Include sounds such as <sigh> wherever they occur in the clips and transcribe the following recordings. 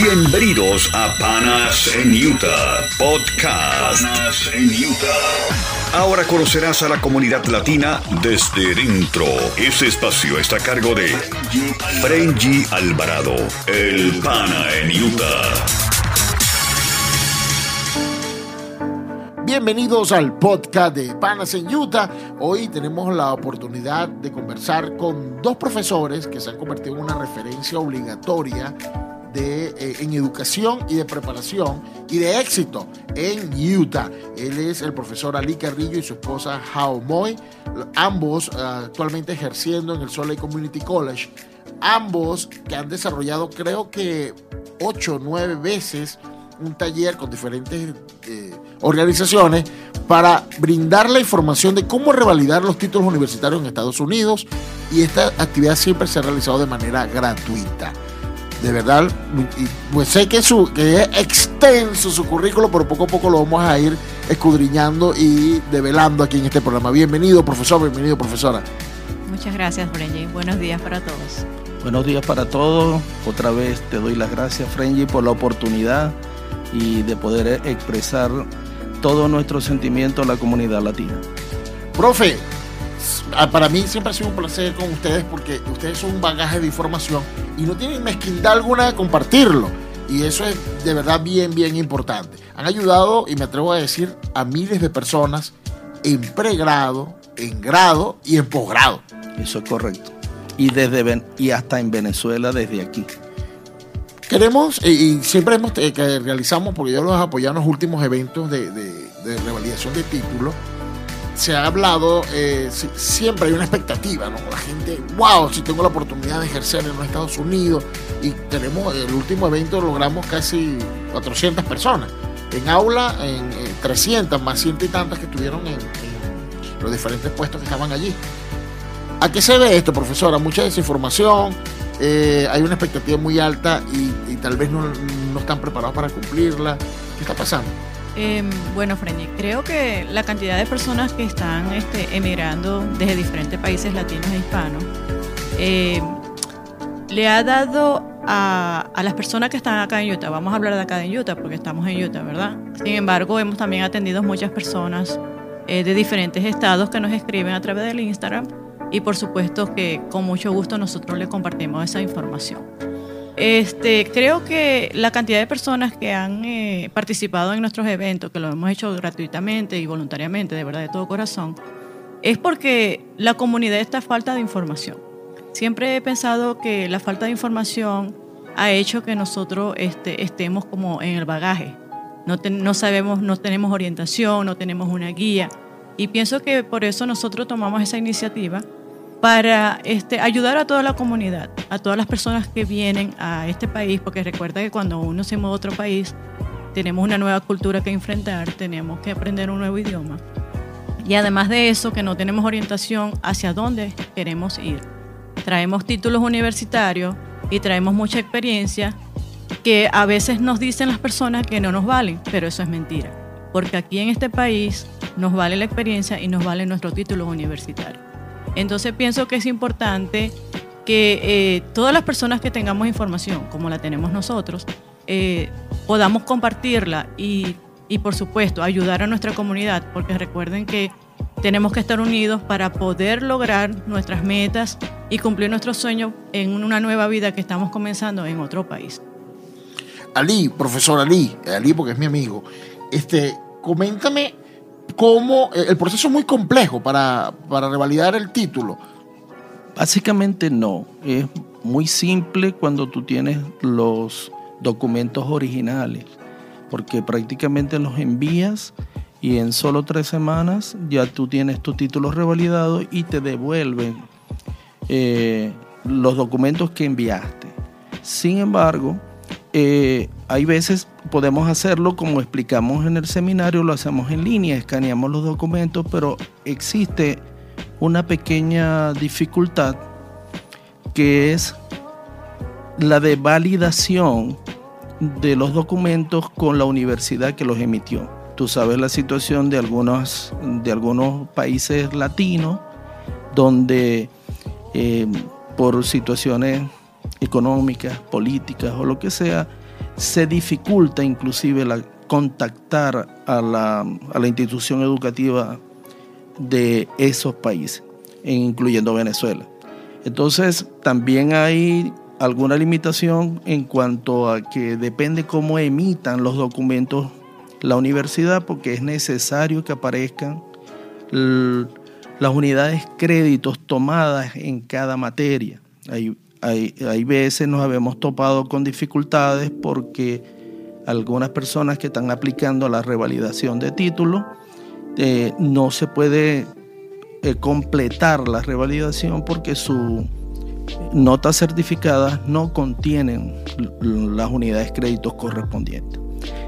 Bienvenidos a Panas en Utah Podcast. Panas en Utah. Ahora conocerás a la comunidad latina desde dentro. Este espacio está a cargo de Frenji Alvarado, el Pana en Utah. Bienvenidos al podcast de Panas en Utah. Hoy tenemos la oportunidad de conversar con dos profesores que se han convertido en una referencia obligatoria de, eh, en educación y de preparación y de éxito en Utah. Él es el profesor Ali Carrillo y su esposa Hao Moy, ambos uh, actualmente ejerciendo en el Soleil Community College. Ambos que han desarrollado creo que ocho o nueve veces un taller con diferentes eh, organizaciones para brindar la información de cómo revalidar los títulos universitarios en Estados Unidos y esta actividad siempre se ha realizado de manera gratuita. De verdad, pues sé que, su, que es extenso su currículo, pero poco a poco lo vamos a ir escudriñando y develando aquí en este programa. Bienvenido, profesor, bienvenido, profesora. Muchas gracias, Frenji. Buenos días para todos. Buenos días para todos. Otra vez te doy las gracias, Frenji, por la oportunidad y de poder expresar todo nuestro sentimiento a la comunidad latina. Profe, para mí siempre ha sido un placer con ustedes porque ustedes son un bagaje de información y no tienen mezquindad alguna de compartirlo. Y eso es de verdad bien, bien importante. Han ayudado, y me atrevo a decir, a miles de personas en pregrado, en grado y en posgrado. Eso es correcto. Y, desde, y hasta en Venezuela desde aquí. Queremos, y siempre hemos, eh, que realizamos, porque yo los apoyado en los últimos eventos de, de revalidación de títulos, se ha hablado, eh, siempre hay una expectativa, ¿no? La gente, wow, si tengo la oportunidad de ejercer en los Estados Unidos y tenemos, el último evento logramos casi 400 personas. En aula, en 300, más ciento y tantas que estuvieron en, los diferentes puestos que estaban allí. ¿A qué se ve esto, profesora? Mucha desinformación, eh, hay una expectativa muy alta y, tal vez no, no están preparados para cumplirla. ¿Qué está pasando? Em, bueno, Freñi, creo que la cantidad de personas que están este, emigrando desde diferentes países latinos e hispanos em, le ha dado a, las personas que están acá en Utah, vamos a hablar de acá en Utah porque estamos en Utah, ¿verdad? Sin embargo, hemos también atendido muchas personas eh, de diferentes estados que nos escriben a través del Instagram y por supuesto que con mucho gusto nosotros les compartimos esa información. Este, creo que la cantidad de personas que han eh, participado en nuestros eventos, que lo hemos hecho gratuitamente y voluntariamente, de verdad, de todo corazón, es porque la comunidad está a falta de información. Siempre he pensado que la falta de información ha hecho que nosotros este, estemos como en el bagaje. No, no sabemos, no tenemos orientación, no tenemos una guía. Y pienso que por eso nosotros tomamos esa iniciativa para este, ayudar a toda la comunidad, a todas las personas que vienen a este país, porque recuerda que cuando uno se mueve a otro país, tenemos una nueva cultura que enfrentar, tenemos que aprender un nuevo idioma. Y además de eso, que no tenemos orientación hacia dónde queremos ir. Traemos títulos universitarios y traemos mucha experiencia que a veces nos dicen las personas que no nos valen, pero eso es mentira. Porque aquí en este país nos vale la experiencia y nos vale nuestro título universitario. Entonces pienso que es importante que eh, todas las personas que tengamos información, como la tenemos nosotros, eh, podamos compartirla y, y, por supuesto, ayudar a nuestra comunidad, porque recuerden que tenemos que estar unidos para poder lograr nuestras metas y cumplir nuestros sueños en una nueva vida que estamos comenzando en otro país. Ali, profesor Ali, Ali porque es mi amigo, este, coméntame cómo eh, el proceso es muy complejo para, para revalidar el título. Básicamente no, es muy simple cuando tú tienes los documentos originales, porque prácticamente los envías y en solo tres semanas ya tú tienes tu título revalidado y te devuelven eh, los documentos que enviaste. Sin embargo, eh, hay veces podemos hacerlo como explicamos en el seminario, lo hacemos en línea, escaneamos los documentos, pero existe una pequeña dificultad que es la de validación de los documentos con la universidad que los emitió. Tú sabes la situación de algunos, de algunos países latinos donde eh, por situaciones económicas, políticas o lo que sea, se dificulta inclusive la, contactar a la, a la institución educativa de esos países, incluyendo Venezuela. Entonces, también hay alguna limitación en cuanto a que depende cómo emitan los documentos la universidad, porque es necesario que aparezcan las unidades créditos tomadas en cada materia. Hay, hay veces nos habemos topado con dificultades porque algunas personas que están aplicando la revalidación de título eh, no se puede eh, completar la revalidación porque su notas certificadas no contienen las unidades créditos correspondientes.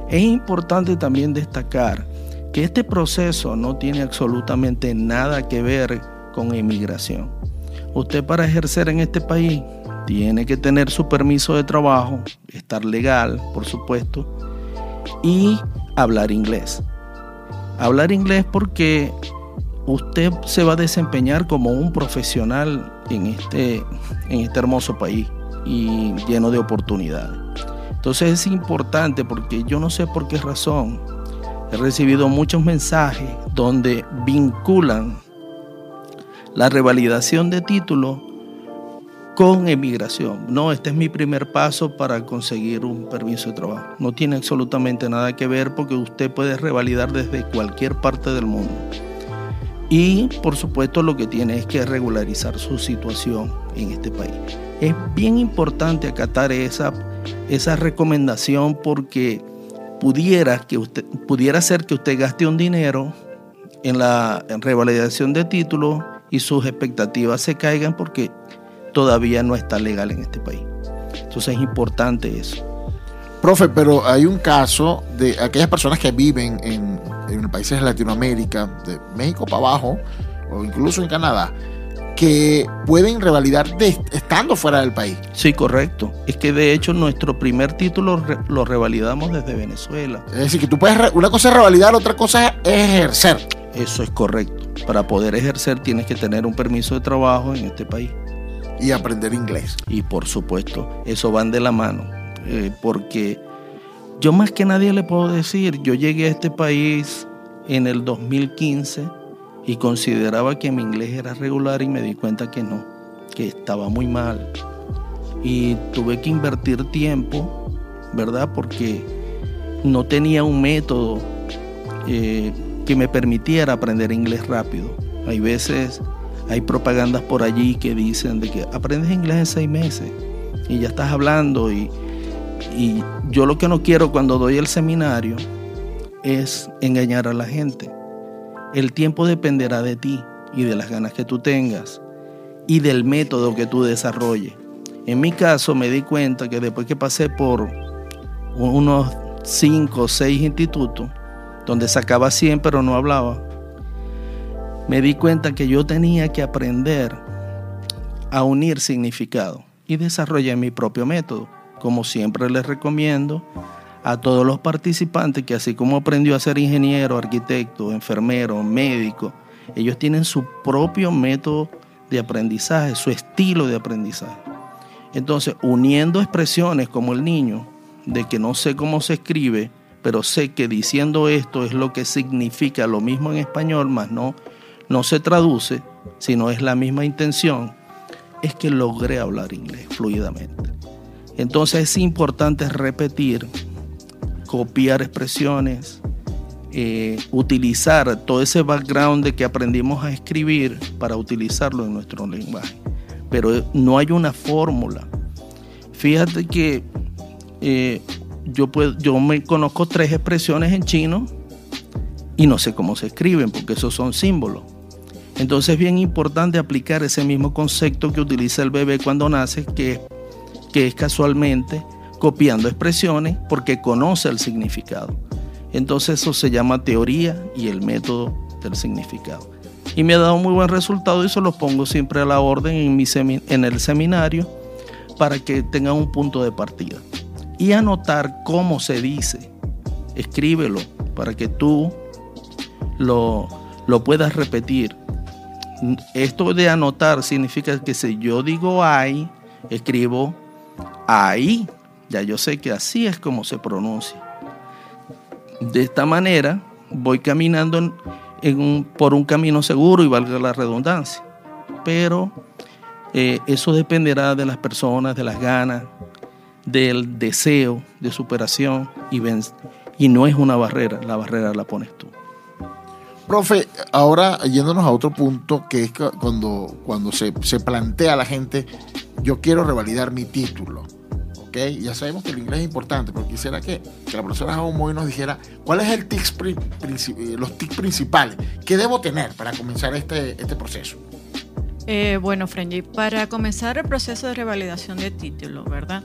Es importante también destacar que este proceso no tiene absolutamente nada que ver con inmigración. Usted para ejercer en este país tiene que tener su permiso de trabajo, estar legal, por supuesto, y hablar inglés. Hablar inglés porque usted se va a desempeñar como un profesional en este, en este hermoso país y lleno de oportunidades. Entonces es importante porque yo no sé por qué razón he recibido muchos mensajes donde vinculan la revalidación de título con emigración. No, este es mi primer paso para conseguir un permiso de trabajo. No tiene absolutamente nada que ver porque usted puede revalidar desde cualquier parte del mundo. Y por supuesto lo que tiene es que regularizar su situación en este país. Es bien importante acatar esa, esa recomendación porque pudiera, que usted, pudiera ser que usted gaste un dinero en la revalidación de títulos y sus expectativas se caigan porque todavía no está legal en este país. Entonces es importante eso. Profe, pero hay un caso de aquellas personas que viven en, en países de Latinoamérica, de México para abajo, o incluso en Canadá, que pueden revalidar estando fuera del país. Sí, correcto. Es que de hecho nuestro primer título lo revalidamos desde Venezuela. Es decir, que tú puedes, una cosa es revalidar, otra cosa es ejercer. Eso es correcto. Para poder ejercer tienes que tener un permiso de trabajo en este país. Y aprender inglés. Y por supuesto, eso van de la mano eh, porque yo más que nadie le puedo decir, yo llegué a este país en el 2015 y consideraba que mi inglés era regular y me di cuenta que no, que estaba muy mal. Y tuve que invertir tiempo, ¿verdad? Porque no tenía un método eh, que me permitiera aprender inglés rápido. Hay veces, hay propagandas por allí que dicen de que aprendes inglés en seis meses y ya estás hablando y y yo lo que no quiero cuando doy el seminario es engañar a la gente. El tiempo dependerá de ti y de las ganas que tú tengas y del método que tú desarrolles. En mi caso me di cuenta que después que pasé por unos 5 o 6 institutos, donde sacaba 100 pero no hablaba, me di cuenta que yo tenía que aprender a unir significado y desarrollé mi propio método como siempre les recomiendo a todos los participantes que así como aprendió a ser ingeniero, arquitecto, enfermero, médico, ellos tienen su propio método de aprendizaje, su estilo de aprendizaje. Entonces, uniendo expresiones como el niño, de que no sé cómo se escribe, pero sé que diciendo esto es lo que significa lo mismo en español, más no, no se traduce, sino es la misma intención, es que logré hablar inglés fluidamente. Entonces es importante repetir, copiar expresiones, eh, utilizar todo ese background de que aprendimos a escribir para utilizarlo en nuestro lenguaje. Pero no hay una fórmula. Fíjate que eh, yo, puedo, yo me conozco tres expresiones en chino y no sé cómo se escriben porque esos son símbolos. Entonces es bien importante aplicar ese mismo concepto que utiliza el bebé cuando nace, que que es casualmente copiando expresiones porque conoce el significado. Entonces eso se llama teoría y el método del significado. Y me ha dado muy buen resultado y eso lo pongo siempre a la orden en, mi en el seminario para que tengan un punto de partida. Y anotar cómo se dice. Escríbelo para que tú lo, lo puedas repetir. Esto de anotar significa que si yo digo hay, escribo ahí, Ya yo sé que así es como se pronuncia. De esta manera voy caminando por un camino seguro y valga la redundancia. Pero eh, eso dependerá de las personas, de las ganas, del deseo de superación y no es una barrera, la barrera la pones tú. Profe, ahora yéndonos a otro punto que es cuando, cuando se, se plantea a la gente, yo quiero revalidar mi título. ¿okay? Ya sabemos que el inglés es importante, pero quisiera que, la profesora Jaume nos dijera cuáles son eh, los tics principales que debo tener para comenzar este, este proceso. Eh, bueno, Frenji, para comenzar el proceso de revalidación de título, ¿verdad?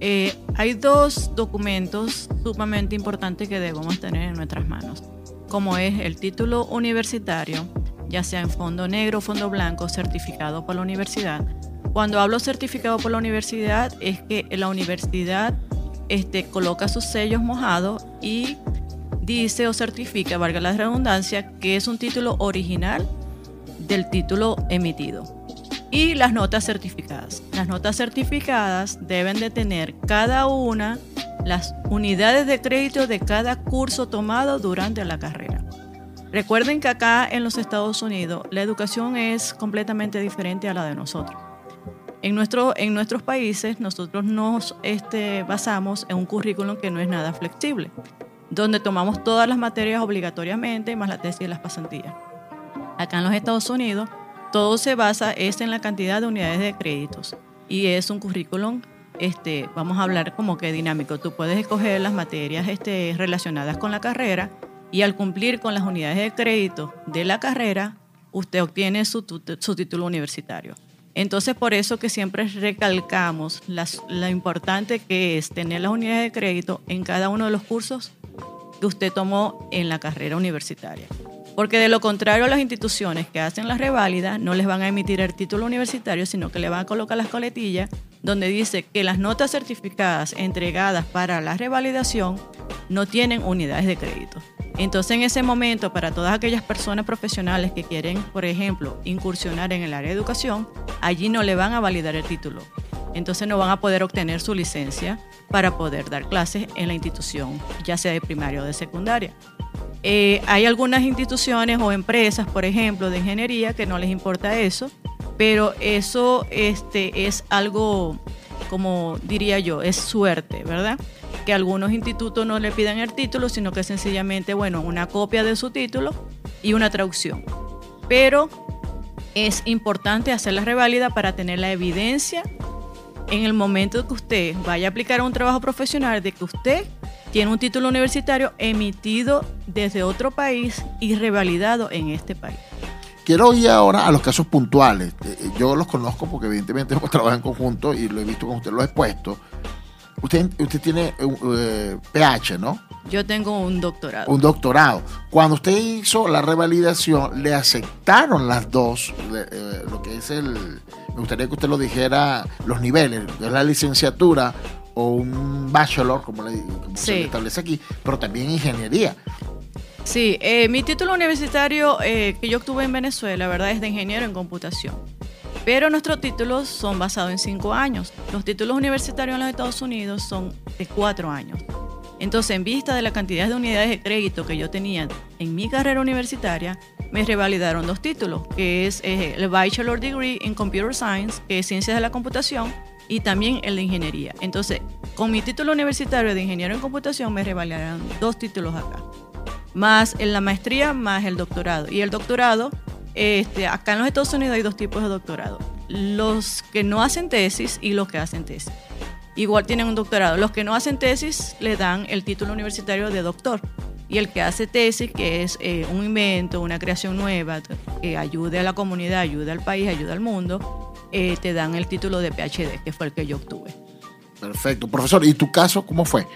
Eh, hay dos documentos sumamente importantes que debemos tener en nuestras manos, como es el título universitario, ya sea en fondo negro fondo blanco, certificado por la universidad, cuando hablo certificado por la universidad es que la universidad este, coloca sus sellos mojados y dice o certifica, valga la redundancia, que es un título original del título emitido. Y las notas certificadas. Las notas certificadas deben de tener cada una las unidades de crédito de cada curso tomado durante la carrera. Recuerden que acá en los Estados Unidos la educación es completamente diferente a la de nosotros. En, nuestro, en nuestros países nosotros nos este, basamos en un currículum que no es nada flexible, donde tomamos todas las materias obligatoriamente, más la tesis y las pasantías. Acá en los Estados Unidos todo se basa es en la cantidad de unidades de créditos y es un currículum este, vamos a hablar como que dinámico. Tú puedes escoger las materias este, relacionadas con la carrera y al cumplir con las unidades de crédito de la carrera, usted obtiene su, su título universitario. Entonces, por eso que siempre recalcamos lo importante que es tener las unidades de crédito en cada uno de los cursos que usted tomó en la carrera universitaria. Porque de lo contrario, las instituciones que hacen la reválida no les van a emitir el título universitario, sino que le van a colocar las coletillas donde dice que las notas certificadas entregadas para la revalidación no tienen unidades de crédito. Entonces en ese momento, para todas aquellas personas profesionales que quieren, por ejemplo, incursionar en el área de educación, allí no le van a validar el título. Entonces no van a poder obtener su licencia para poder dar clases en la institución, ya sea de primaria o de secundaria. Eh, hay algunas instituciones o empresas, por ejemplo, de ingeniería que no les importa eso, pero eso este, es algo, como diría yo, es suerte, ¿verdad? que algunos institutos no le pidan el título, sino que sencillamente, bueno, una copia de su título y una traducción. Pero es importante hacer la reválida para tener la evidencia en el momento que usted vaya a aplicar un trabajo profesional de que usted tiene un título universitario emitido desde otro país y revalidado en este país. Quiero ir ahora a los casos puntuales. Eh, eh, yo los conozco porque evidentemente <laughs> hemos trabajado en conjunto y lo he visto como usted lo ha expuesto. Usted, usted tiene PH, eh, ¿no? Yo tengo un doctorado. Un doctorado. Cuando usted hizo la revalidación, le aceptaron las dos, eh, lo que es el, me gustaría que usted lo dijera, los niveles, es la licenciatura o un bachelor, como, le, se establece aquí, pero también ingeniería. Sí, eh, mi título universitario que yo obtuve en Venezuela, ¿verdad? Es de ingeniero en computación. Pero nuestros títulos son basados en cinco años. Los títulos universitarios en los Estados Unidos son de cuatro años. Entonces, en vista de la cantidad de unidades de crédito que yo tenía en mi carrera universitaria, me revalidaron dos títulos, que es eh, el Bachelor Degree in Computer Science, que es Ciencias de la Computación, y también el de Ingeniería. Entonces, con mi título universitario de Ingeniero en Computación, me revalidaron dos títulos acá. Más en la maestría, más el doctorado. Y el doctorado este, acá en los Estados Unidos hay dos tipos de doctorado. Los que no hacen tesis y los que hacen tesis. Igual tienen un doctorado. Los que no hacen tesis le dan el título universitario de doctor. Y el que hace tesis, que es eh, un invento, una creación nueva, que ayude a la comunidad, ayude al país, ayude al mundo, eh, te dan el título de PhD, que fue el que yo obtuve. Perfecto. Profesor, ¿y tu caso cómo fue?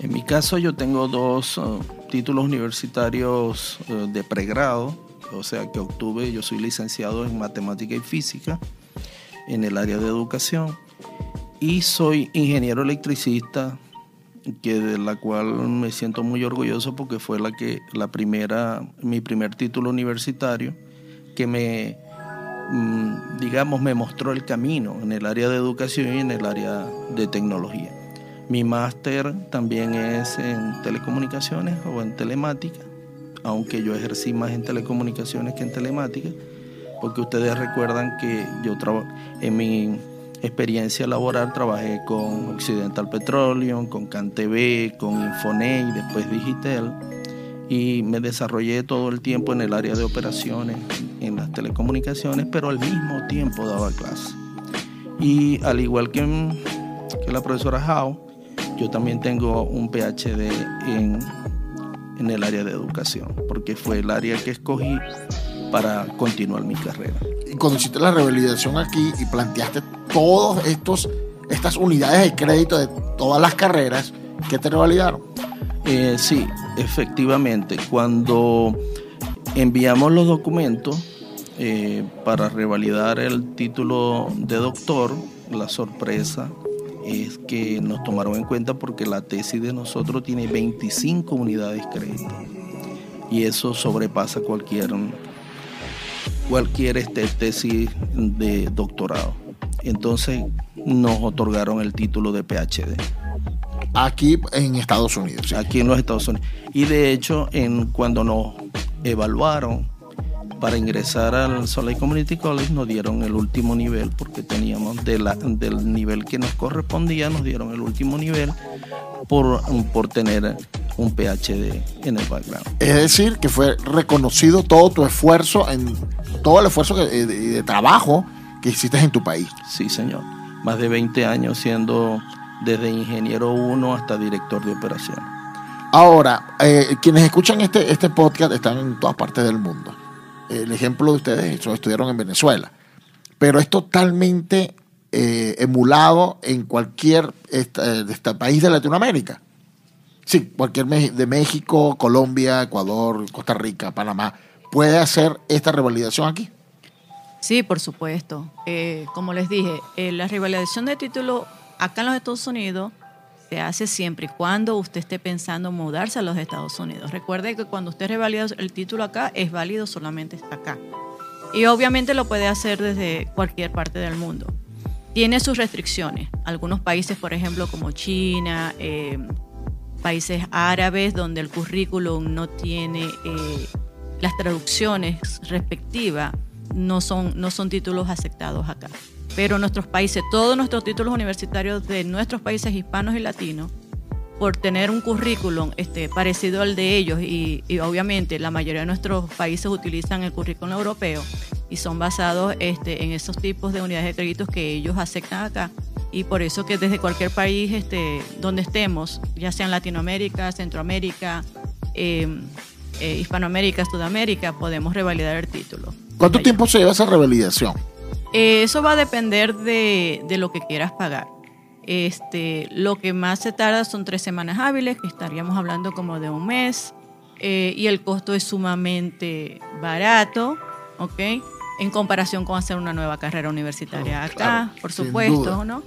En mi caso yo tengo dos uh, títulos universitarios uh, de pregrado o sea que obtuve, yo soy licenciado en matemática y física en el área de educación y soy ingeniero electricista que de la cual me siento muy orgulloso porque fue la que la primera mi primer título universitario que me mm, digamos me mostró el camino en el área de educación y en el área de tecnología. Mi máster también es en telecomunicaciones o en telemática, aunque yo ejercí más en telecomunicaciones que en telemática, porque ustedes recuerdan que yo en mi experiencia laboral trabajé con Occidental Petroleum, con CanTV, con Infoney, después Digitel y me desarrollé todo el tiempo en el área de operaciones, en las telecomunicaciones, pero al mismo tiempo daba clases. Y al igual que, que la profesora Howe, yo también tengo un PhD en, en el área de educación, porque fue el área que escogí para continuar mi carrera. Y cuando hiciste la revalidación aquí y planteaste todas estas unidades de crédito de todas las carreras, ¿qué te revalidaron? Eh, sí, efectivamente. Cuando enviamos los documentos eh, para revalidar el título de doctor, la sorpresa es que nos tomaron en cuenta porque la tesis de nosotros tiene 25 unidades de crédito y eso sobrepasa cualquier cualquier este, tesis de doctorado. Entonces nos otorgaron el título de PhD. Aquí en Estados Unidos. Aquí en los Estados Unidos. Y de hecho, en, cuando nos evaluaron para ingresar al Soleil Community College, nos dieron el último nivel porque teníamos de la, del nivel que nos correspondía, nos dieron el último nivel por, por tener un PhD en el background. Es decir, que fue reconocido todo tu esfuerzo, en todo el esfuerzo de, de trabajo que hiciste en tu país. Sí, señor. Más de 20 años siendo desde ingeniero 1 hasta director de operaciones. Ahora, eh, quienes escuchan este, este podcast están en todas partes del mundo. El ejemplo de ustedes, estudiaron en Venezuela, pero es totalmente eh, emulado en cualquier este país de Latinoamérica. Sí, cualquier de México, Colombia, Ecuador, Costa Rica, Panamá, puede hacer esta revalidación aquí. Sí, por supuesto. Eh, como les dije, la revalidación de título acá en los Estados Unidos se hace siempre y cuando usted esté pensando mudarse a los Estados Unidos. Recuerde que cuando usted revalida el título acá, es válido solamente acá. Y obviamente lo puede hacer desde cualquier parte del mundo. Tiene sus restricciones. Algunos países, por ejemplo, como China, eh, países árabes, donde el currículum no tiene eh, las traducciones respectivas, no son, no son títulos aceptados acá pero nuestros países, todos nuestros títulos universitarios de nuestros países hispanos y latinos, por tener un currículum este, parecido al de ellos y, obviamente la mayoría de nuestros países utilizan el currículum europeo y son basados este, en esos tipos de unidades de créditos que ellos aceptan acá y por eso que desde cualquier país este, donde estemos, ya sea en Latinoamérica, Centroamérica, em, eh, Hispanoamérica, Sudamérica, podemos revalidar el título. ¿Cuánto tiempo se lleva esa revalidación? Eh, eso va a depender de, lo que quieras pagar. Este, lo que más se tarda son tres semanas hábiles, que estaríamos hablando como de un mes, eh, y el costo es sumamente barato, ¿ok? En comparación con hacer una nueva carrera universitaria acá, por supuesto, ¿no?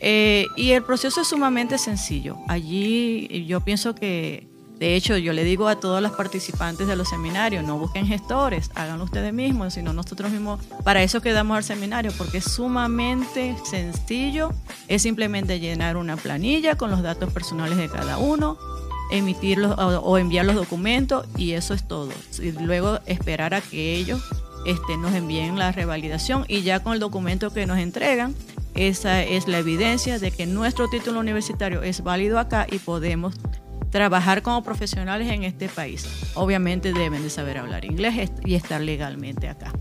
Eh, y el proceso es sumamente sencillo. Allí yo pienso que de hecho, yo le digo a todos los participantes de los seminarios, no busquen gestores, háganlo ustedes mismos, sino nosotros mismos, para eso quedamos al seminario, porque es sumamente sencillo, es simplemente llenar una planilla con los datos personales de cada uno, emitirlos o, enviar los documentos y eso es todo. Y luego esperar a que ellos este, nos envíen la revalidación y ya con el documento que nos entregan, esa es la evidencia de que nuestro título universitario es válido acá y podemos trabajar como profesionales en este país. Obviamente deben de saber hablar inglés y estar legalmente acá.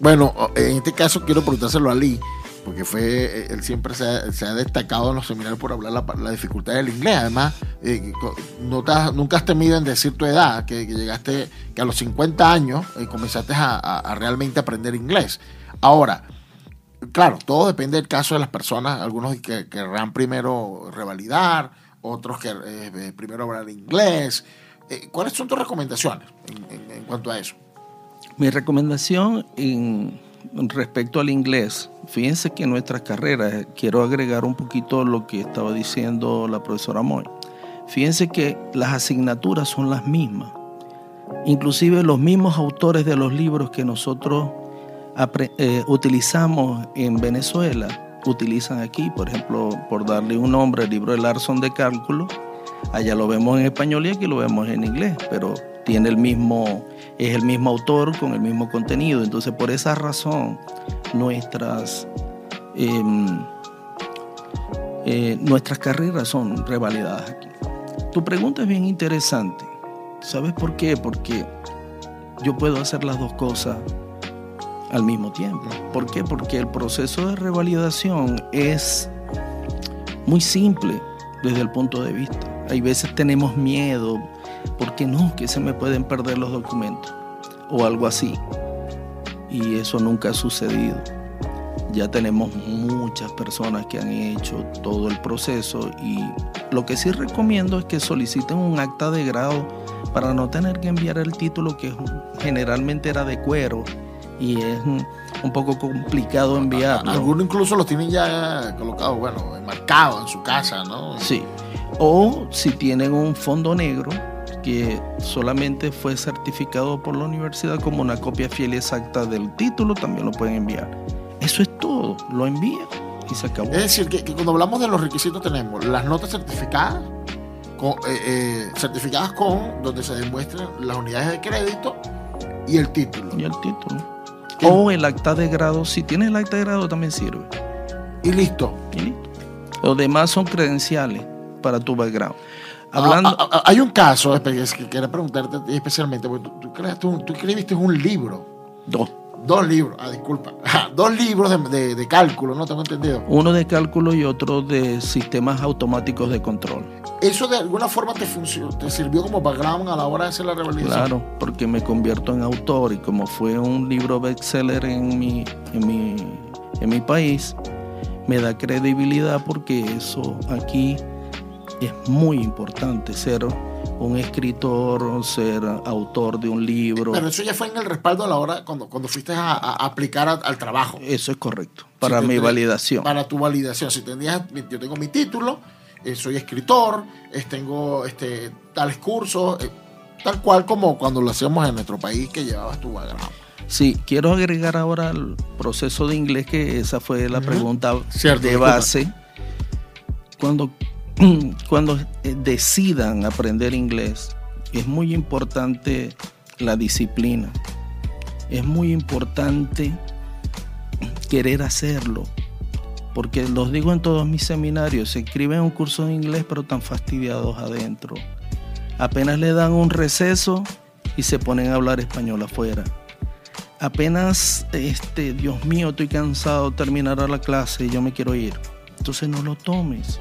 Bueno, en este caso quiero preguntárselo a Lee, porque fue eh, él siempre se ha, destacado en los seminarios por hablar la, dificultad del inglés. Además, eh, nunca has temido en decir tu edad, que, llegaste, que a los 50 años eh, comenzaste a, realmente aprender inglés. Ahora, claro, todo depende del caso de las personas. Algunos que querrán primero revalidar, otros que eh, primero hablar inglés. Eh, ¿Cuáles son tus recomendaciones en, cuanto a eso? Mi recomendación en, respecto al inglés, fíjense que en nuestras carreras, quiero agregar un poquito lo que estaba diciendo la profesora Moy. Fíjense que las asignaturas son las mismas. Inclusive los mismos autores de los libros que nosotros eh, utilizamos en Venezuela utilizan aquí. Por ejemplo, por darle un nombre, el libro de Larson de cálculo, allá lo vemos en español y aquí lo vemos en inglés, pero tiene el mismo, es el mismo autor con el mismo contenido. Entonces, por esa razón, nuestras, em, eh, nuestras carreras son revalidadas aquí. Tu pregunta es bien interesante. ¿Sabes por qué? Porque yo puedo hacer las dos cosas al mismo tiempo. ¿Por qué? Porque el proceso de revalidación es muy simple desde el punto de vista. Hay veces tenemos miedo, porque no, que se me pueden perder los documentos o algo así. Y eso nunca ha sucedido. Ya tenemos muchas personas que han hecho todo el proceso y lo que sí recomiendo es que soliciten un acta de grado para no tener que enviar el título que generalmente era de cuero y es un poco complicado enviarlo. Algunos incluso los tienen ya colocados, bueno, enmarcados en su casa, ¿no? Sí. O si tienen un fondo negro que solamente fue certificado por la universidad como una copia fiel y exacta del título, también lo pueden enviar. Eso es todo, lo envían y se acabó. Es decir, que, cuando hablamos de los requisitos tenemos las notas certificadas, con, eh, eh, certificadas con, donde se demuestran las unidades de crédito y el título. Y el título. O el acta de grado, si tienes el acta de grado también sirve. Y listo. Y listo. Los demás son credenciales para tu background. Ah, Hablando... Ah, ah, hay un caso que quería preguntarte especialmente, porque tú, tú escribiste un libro. Dos. Dos libros, ah, disculpa. <laughs> Dos libros de, de, cálculo, ¿no? Tengo entendido. Uno de cálculo y otro de sistemas automáticos de control. ¿Eso de alguna forma te, funcionó, te sirvió como background a la hora de hacer la revelación? Claro, porque me convierto en autor y como fue un libro bestseller en mi, en mi, en mi país, me da credibilidad porque eso aquí es muy importante, ser un escritor, ser autor de un libro. Pero eso ya fue en el respaldo a la hora cuando, cuando fuiste a, aplicar al trabajo. Eso es correcto, para mi validación. Para tu validación. Si tenías, yo tengo mi título, eh, soy escritor, tengo este, tales cursos, eh, tal cual como cuando lo hacíamos en nuestro país que llevabas tu background. Sí, quiero agregar ahora el proceso de inglés, que esa fue la pregunta de base. Cuando <clears throat> cuando eh, decidan aprender inglés, es muy importante la disciplina. Es muy importante querer hacerlo. Porque los digo en todos mis seminarios, se escriben un curso de inglés pero están fastidiados adentro. Apenas le dan un receso y se ponen a hablar español afuera. Apenas, este, Dios mío, estoy cansado, terminará la clase y yo me quiero ir. Entonces no lo tomes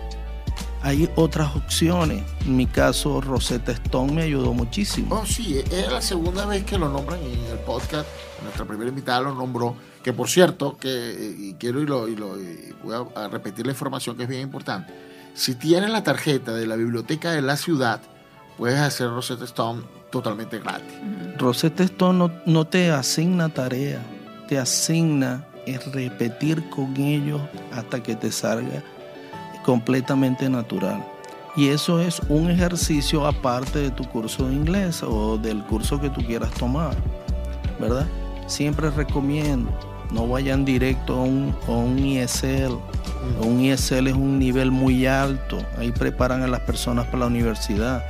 hay otras opciones. En mi caso, Rosetta Stone me ayudó muchísimo. Oh, sí, es la segunda vez que lo nombran en el podcast. Nuestra primera invitada lo nombró. Que por cierto, que y quiero y, lo, y, lo, voy a, repetir la información que es bien importante. Si tienes la tarjeta de la biblioteca de la ciudad, puedes hacer Rosetta Stone totalmente gratis. Rosetta Stone no, no te asigna tarea, te asigna es repetir con ellos hasta que te salga completamente natural. Y eso es un ejercicio aparte de tu curso de inglés o del curso que tú quieras tomar, ¿verdad? Siempre recomiendo, no vayan directo a un, a un ISL. Un ISL es un nivel muy alto, ahí preparan a las personas para la universidad.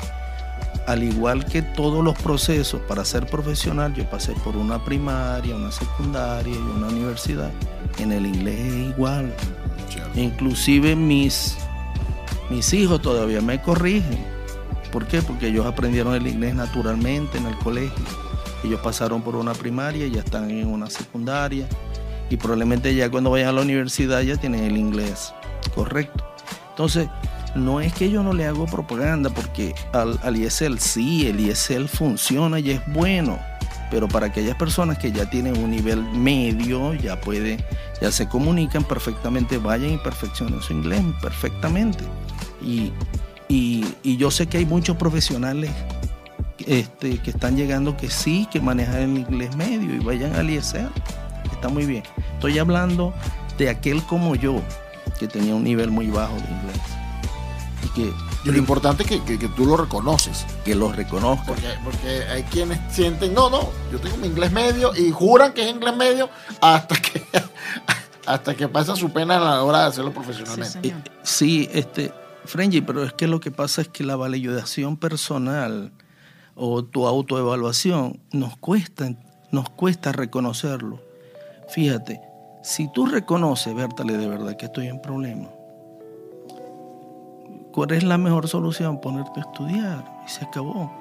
Al igual que todos los procesos para ser profesional, yo pasé por una primaria, una secundaria y una universidad. En el inglés es igual Inclusive mis, mis hijos todavía me corrigen. ¿Por qué? Porque ellos aprendieron el inglés naturalmente en el colegio. Ellos pasaron por una primaria, ya están en una secundaria y probablemente ya cuando vayan a la universidad ya tienen el inglés correcto. Entonces, no es que yo no le hago propaganda porque al, al ISL sí, el ISL funciona y es bueno pero para aquellas personas que ya tienen un nivel medio, ya puede, ya se comunican perfectamente, vayan y perfeccionen su inglés perfectamente. Y, yo sé que hay muchos profesionales este, que están llegando que sí, que manejan el inglés medio y vayan al ISL. Está muy bien. Estoy hablando de aquel como yo, que tenía un nivel muy bajo de inglés. Y que y lo importante es que, tú lo reconoces. Que lo reconozco. Porque, porque, hay quienes sienten, no, no, yo tengo mi inglés medio y juran que es inglés medio hasta que, <laughs> hasta que pasa su pena a la hora de hacerlo profesionalmente. Sí, Eh, Sí, este, Frenji, pero es que lo que pasa es que la validación personal o tu autoevaluación nos cuesta, nos cuesta reconocerlo. Fíjate, si tú reconoces, Bertale, de verdad que estoy en problema, ¿cuál es la mejor solución? Ponerte a estudiar y se acabó.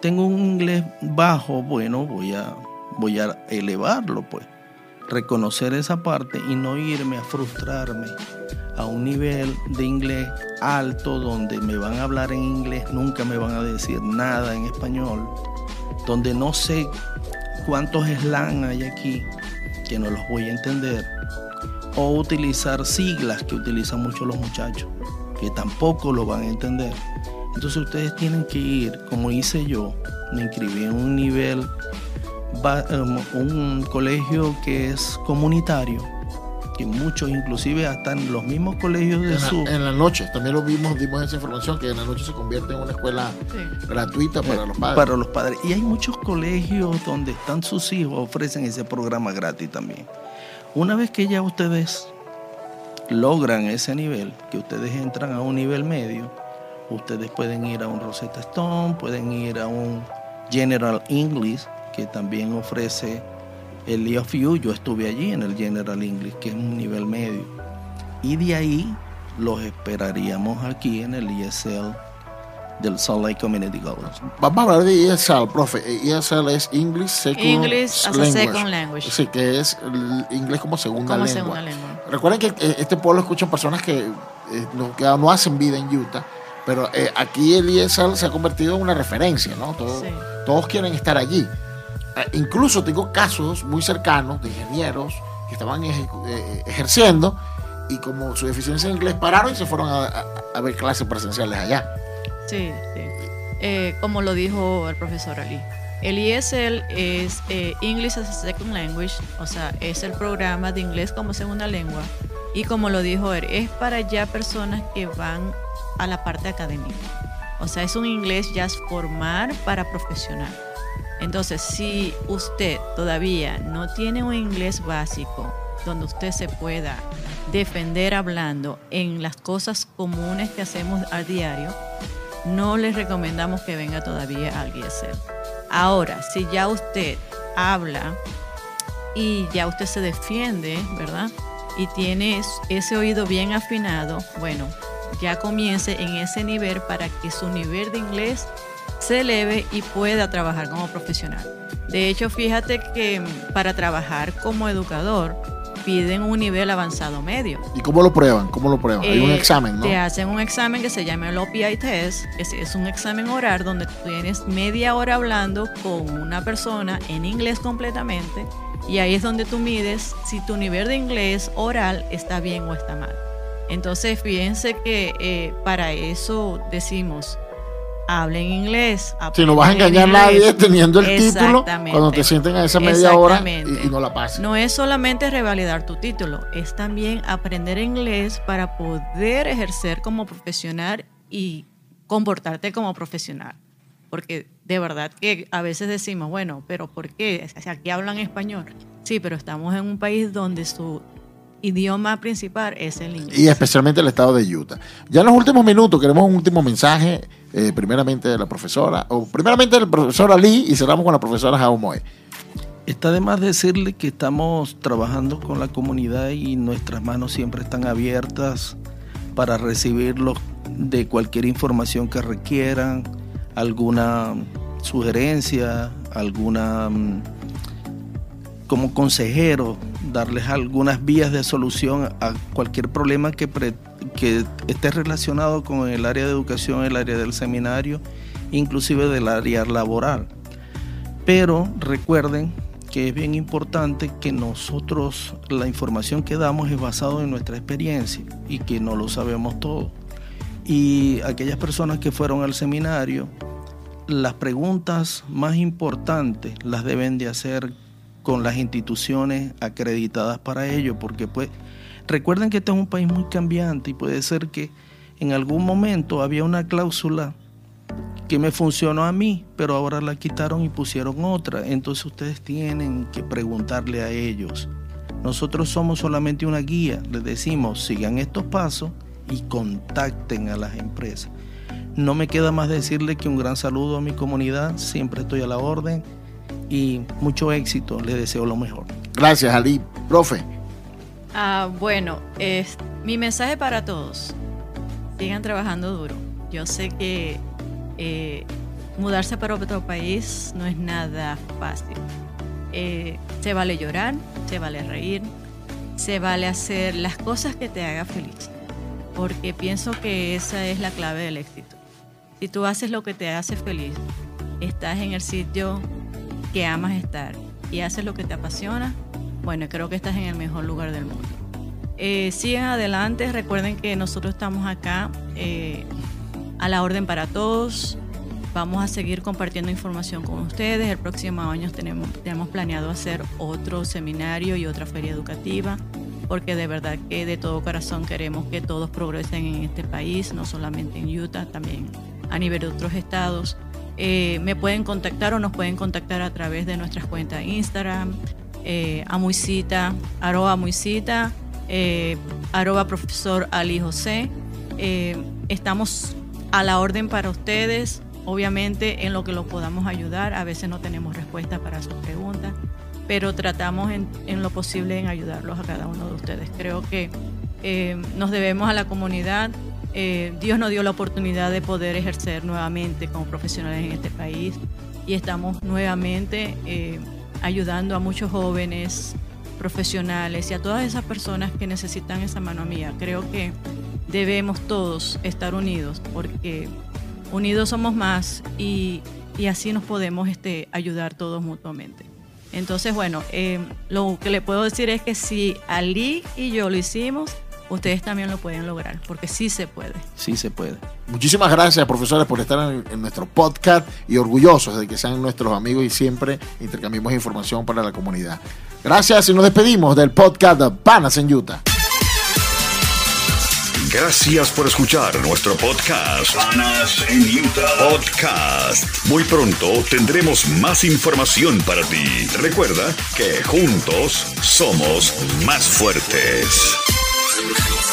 Tengo un inglés bajo, bueno, voy a, voy a elevarlo, pues. Reconocer esa parte y no irme a frustrarme a un nivel de inglés alto donde me van a hablar en inglés, nunca me van a decir nada en español, donde no sé cuántos slang hay aquí que no los voy a entender, o utilizar siglas que utilizan mucho los muchachos, que tampoco lo van a entender. Entonces ustedes tienen que ir, como hice yo, me inscribí en un nivel, um, un colegio que es comunitario, que muchos, inclusive hasta en los mismos colegios de En su... en la noche, también lo vimos, dimos esa información, que en la noche se convierte en una escuela Sí. gratuita para los padres. Para los padres. Y hay muchos colegios donde están sus hijos, ofrecen ese programa gratis también. Una vez que ya ustedes logran ese nivel, que ustedes entran a un nivel medio, ustedes pueden ir a un Rosetta Stone, pueden ir a un General English, que también ofrece el EFU. Yo estuve allí en el General English, que es un nivel medio. Y de ahí los esperaríamos aquí en el ESL del Salt Lake Community College. Vamos a hablar de ESL, profe. ESL es English Second English as a Language. second language. Sí, que es inglés como segunda Como lengua. segunda lengua. Recuerden que eh, este pueblo escuchan personas que, eh, no, que no hacen vida en Utah, pero eh, aquí el ESL se ha convertido en una referencia, ¿no? Todo- Sí. Todos quieren estar allí. Eh, incluso tengo casos muy cercanos de ingenieros que estaban eh, ejerciendo y como su deficiencia en inglés pararon y se fueron a, a- a ver clases presenciales allá. Sí, sí. Eh, como lo dijo el profesor Ali. El ESL es eh, English as a Second Language, o sea, es el programa de inglés como segunda lengua. Y como lo dijo él, es para ya personas que van a la parte académica. O sea, es un inglés ya formar para profesional. Entonces, si usted todavía no tiene un inglés básico donde usted se pueda defender hablando en las cosas comunes que hacemos a diario, no les recomendamos que venga todavía al ESL. Ahora, si ya usted habla y ya usted se defiende, ¿verdad? Y tiene es- ese oído bien afinado, bueno, ya comience en ese nivel para que su nivel de inglés se eleve y pueda trabajar como profesional. De hecho, fíjate que mm, para trabajar como educador piden un nivel avanzado medio. ¿Y cómo lo prueban? ¿Cómo lo prueban? Hay un Eh, examen, ¿no? Te hacen un examen que se llama el OPI test. Es, es un examen oral donde tú tienes media hora hablando con una persona en inglés completamente. Y ahí es donde tú mides si tu nivel de inglés oral está bien o está mal. Entonces, fíjense que eh, para eso decimos, hablen inglés. Si no vas a engañar a nadie teniendo el título cuando te sienten a esa media hora y, y no la pasen. No es solamente revalidar tu título, es también aprender inglés para poder ejercer como profesional y comportarte como profesional. Porque de verdad que a veces decimos, bueno, pero ¿por qué? Aquí hablan español. Sí, pero estamos en un país donde su idioma principal es el inglés. Y especialmente el estado de Utah. Ya en los últimos minutos queremos un último mensaje, eh, primeramente de la profesora, o primeramente del profesor Ali y cerramos con la profesora Jaumoe. Está de más decirle que estamos trabajando con la comunidad y nuestras manos siempre están abiertas para recibirlos de cualquier información que requieran, alguna sugerencia, alguna mm, como consejero, darles algunas vías de solución a cualquier problema que, pre- que esté relacionado con el área de educación, el área del seminario, inclusive del área laboral. Pero recuerden que es bien importante que nosotros la información que damos es basado en nuestra experiencia y que no lo sabemos todo. Y aquellas personas que fueron al seminario, las preguntas más importantes las deben de hacer con las instituciones acreditadas para ello, porque pues recuerden que este es un país muy cambiante y puede ser que en algún momento había una cláusula que me funcionó a mí, pero ahora la quitaron y pusieron otra. Entonces ustedes tienen que preguntarle a ellos Nosotros somos solamente una guía. Les decimos, sigan estos pasos y contacten a las empresas. No me queda más decirle que un gran saludo a mi comunidad, siempre estoy a la orden y mucho éxito, les deseo lo mejor. Gracias, Ali. Profe. Ah, bueno, es, mi mensaje para todos, sigan trabajando duro. Yo sé que eh, mudarse para otro país no es nada fácil. Eh, se vale llorar, se vale reír, se vale hacer las cosas que te haga feliz, porque pienso que esa es la clave del éxito. Si tú haces lo que te hace feliz, estás en el sitio que amas estar y haces lo que te apasiona, bueno, creo que estás en el mejor lugar del mundo. Eh, sigan adelante, recuerden que nosotros estamos acá eh, a la orden para todos. Vamos a seguir compartiendo información con ustedes. El próximo año tenemos, tenemos planeado hacer otro seminario y otra feria educativa, porque de verdad que de todo corazón queremos que todos progresen en este país, no solamente en Utah, también a nivel de otros estados. Eh, me pueden contactar o nos pueden contactar a través de nuestras cuentas Instagram, eh, amuisita, arroba amuisita, eh, profesor Ali José. Eh, estamos a la orden para ustedes, obviamente en lo que los podamos ayudar. A veces no tenemos respuesta para sus preguntas, pero tratamos en, en lo posible en ayudarlos a cada uno de ustedes. Creo que eh, nos debemos a la comunidad Dios nos dio la oportunidad de poder ejercer nuevamente como profesionales en este país y estamos nuevamente ayudando a muchos jóvenes profesionales y a todas esas personas que necesitan esa mano mía. Creo que debemos todos estar unidos porque unidos somos más y, y así nos podemos este, ayudar todos mutuamente. Entonces, bueno, eh, lo que le puedo decir es que si Ali y yo lo hicimos, ustedes también lo pueden lograr, porque sí se puede. Sí se puede. Muchísimas gracias, profesores, por estar en, en, nuestro podcast y orgullosos de que sean nuestros amigos y siempre intercambiamos información para la comunidad. Gracias y nos despedimos del podcast de Panas en Utah. Gracias por escuchar nuestro podcast. Panas en Utah. Podcast. Muy pronto tendremos más información para ti. Recuerda que juntos somos más fuertes. Nice.